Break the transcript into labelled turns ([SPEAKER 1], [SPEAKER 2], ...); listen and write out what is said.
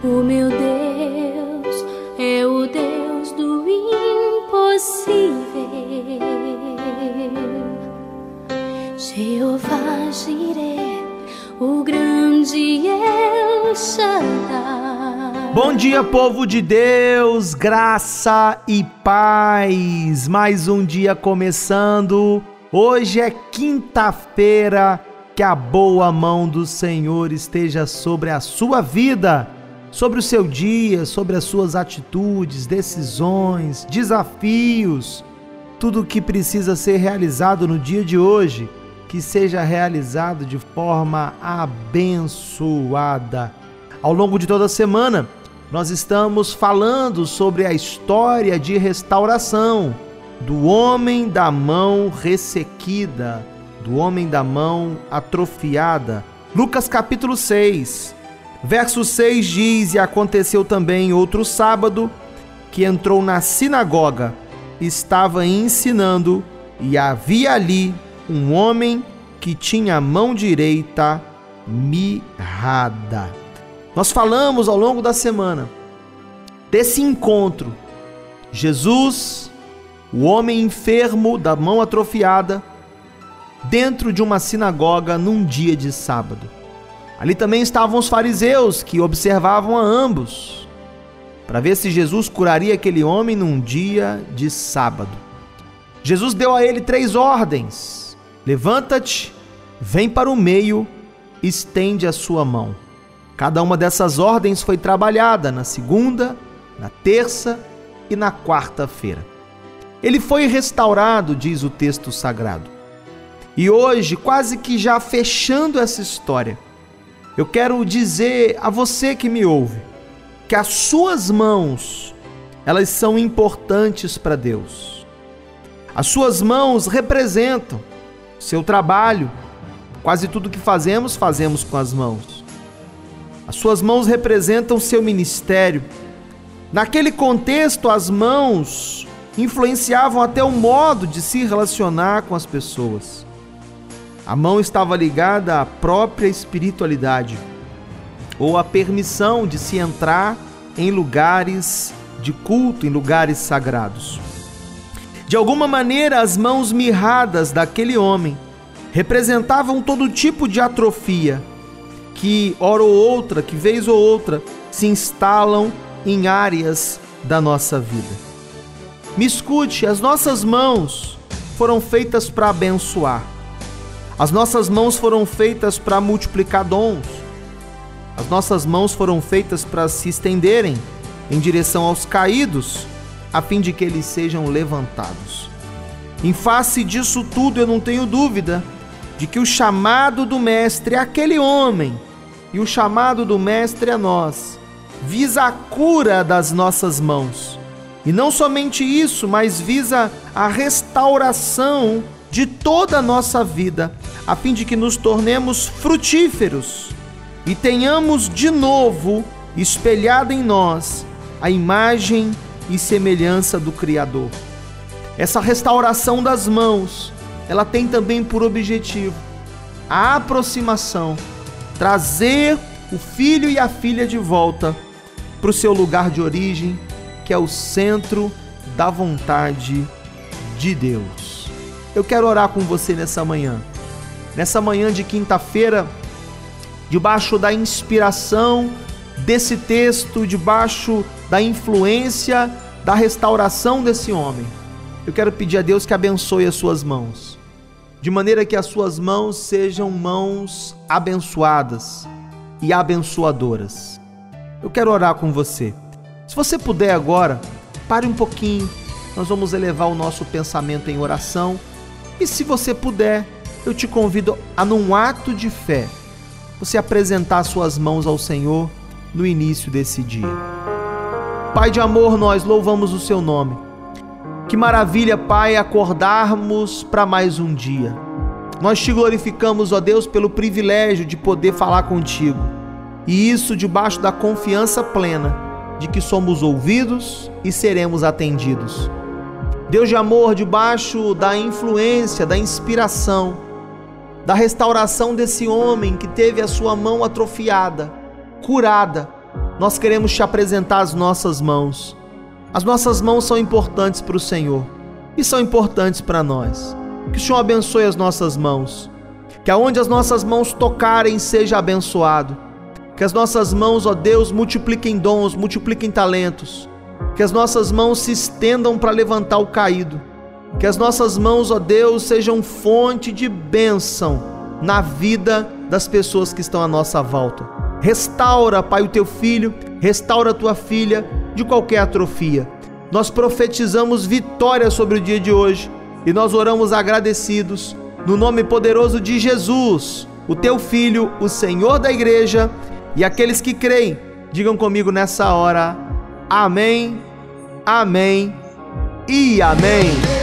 [SPEAKER 1] O meu Deus é o Deus do impossível. Jeová Jireh, o grande El Shaddai.
[SPEAKER 2] Bom dia, povo de Deus, graça e paz. Mais um dia começando. Hoje é quinta-feira. Que a boa mão do Senhor esteja sobre a sua vida, sobre o seu dia, sobre as suas atitudes, decisões, desafios, tudo o que precisa ser realizado no dia de hoje, que seja realizado de forma abençoada. Ao longo de toda a semana, nós estamos falando sobre a história de restauração do homem da mão ressequida do homem da mão atrofiada. Lucas capítulo 6, verso 6 diz: E aconteceu também outro sábado que entrou na sinagoga, estava ensinando, e havia ali um homem que tinha a mão direita mirrada. Nós falamos ao longo da semana desse encontro. Jesus, o homem enfermo da mão atrofiada, dentro de uma sinagoga num dia de sábado. Ali também estavam os fariseus que observavam a ambos para ver se Jesus curaria aquele homem num dia de sábado. Jesus deu a ele três ordens: levanta-te, vem para o meio, estende a sua mão. Cada uma dessas ordens foi trabalhada na segunda, na terça e na quarta-feira. Ele foi restaurado, diz o texto sagrado. E hoje, quase que já fechando essa história, eu quero dizer a você que me ouve que as suas mãos, elas são importantes para Deus. As suas mãos representam seu trabalho. Quase tudo que fazemos, fazemos com as mãos. As suas mãos representam seu ministério. Naquele contexto, as mãos influenciavam até o modo de se relacionar com as pessoas. A mão estava ligada à própria espiritualidade, ou à permissão de se entrar em lugares de culto, em lugares sagrados. De alguma maneira, as mãos mirradas daquele homem representavam todo tipo de atrofia que, hora ou outra, que vez ou outra, se instalam em áreas da nossa vida. Me escute, as nossas mãos foram feitas para abençoar. As nossas mãos foram feitas para multiplicar dons. As nossas mãos foram feitas para se estenderem em direção aos caídos, a fim de que eles sejam levantados. Em face disso tudo, eu não tenho dúvida de que o chamado do Mestre é aquele homem e o chamado do Mestre a é nós visa a cura das nossas mãos. E não somente isso, mas visa a restauração de toda a nossa vida, a fim de que nos tornemos frutíferos e tenhamos de novo espelhada em nós a imagem e semelhança do Criador. Essa restauração das mãos, ela tem também por objetivo a aproximação, trazer o filho e a filha de volta para o seu lugar de origem, que é o centro da vontade de Deus. Eu quero orar com você nessa manhã. Nessa manhã de quinta-feira, debaixo da inspiração desse texto, debaixo da influência da restauração desse homem. Eu quero pedir a Deus que abençoe as suas mãos, de maneira que as suas mãos sejam mãos abençoadas e abençoadoras. Eu quero orar com você. Se você puder agora, pare um pouquinho. Nós vamos elevar o nosso pensamento em oração e se você puder, eu te convido a, num ato de fé, você apresentar suas mãos ao Senhor no início desse dia. Pai de amor, nós louvamos o seu nome. Que maravilha, Pai, acordarmos para mais um dia. Nós te glorificamos, ó Deus, pelo privilégio de poder falar contigo. E isso debaixo da confiança plena de que somos ouvidos e seremos atendidos. Deus de amor, debaixo da influência, da inspiração, da restauração desse homem que teve a sua mão atrofiada, curada, nós queremos te apresentar as nossas mãos. As nossas mãos são importantes para o Senhor e são importantes para nós. Que o Senhor abençoe as nossas mãos. Que aonde as nossas mãos tocarem seja abençoado. Que as nossas mãos, ó Deus, multipliquem dons, multipliquem talentos. Que as nossas mãos se estendam para levantar o caído. Que as nossas mãos, ó Deus, sejam fonte de bênção na vida das pessoas que estão à nossa volta. Restaura, Pai, o teu filho, restaura a tua filha de qualquer atrofia. Nós profetizamos vitória sobre o dia de hoje e nós oramos agradecidos no nome poderoso de Jesus, o teu filho, o Senhor da igreja, e aqueles que creem, digam comigo nessa hora: Amém, Amém e Amém.